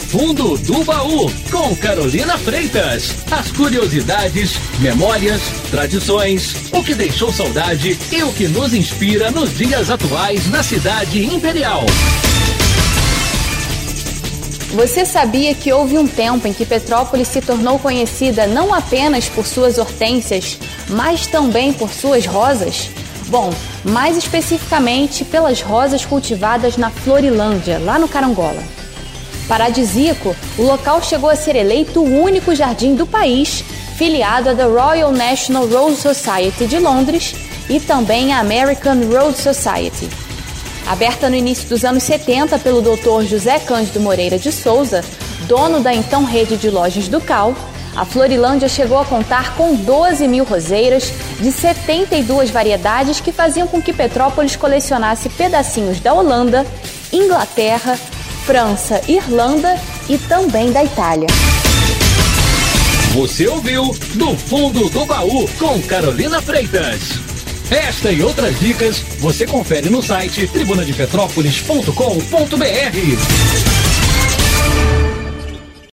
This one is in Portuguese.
Fundo do baú, com Carolina Freitas. As curiosidades, memórias, tradições, o que deixou saudade e o que nos inspira nos dias atuais na cidade imperial. Você sabia que houve um tempo em que Petrópolis se tornou conhecida não apenas por suas hortênsias, mas também por suas rosas? Bom, mais especificamente pelas rosas cultivadas na Florilândia, lá no Carangola. Paradisíaco, o local chegou a ser eleito o único jardim do país filiado à The Royal National Rose Society de Londres e também à American Rose Society. Aberta no início dos anos 70 pelo Dr. José Cândido Moreira de Souza, dono da então rede de lojas do Cal, a Florilândia chegou a contar com 12 mil roseiras de 72 variedades que faziam com que Petrópolis colecionasse pedacinhos da Holanda, Inglaterra, França, Irlanda e também da Itália. Você ouviu Do Fundo do Baú com Carolina Freitas. Esta e outras dicas você confere no site tribunadepetrópolis.com.br.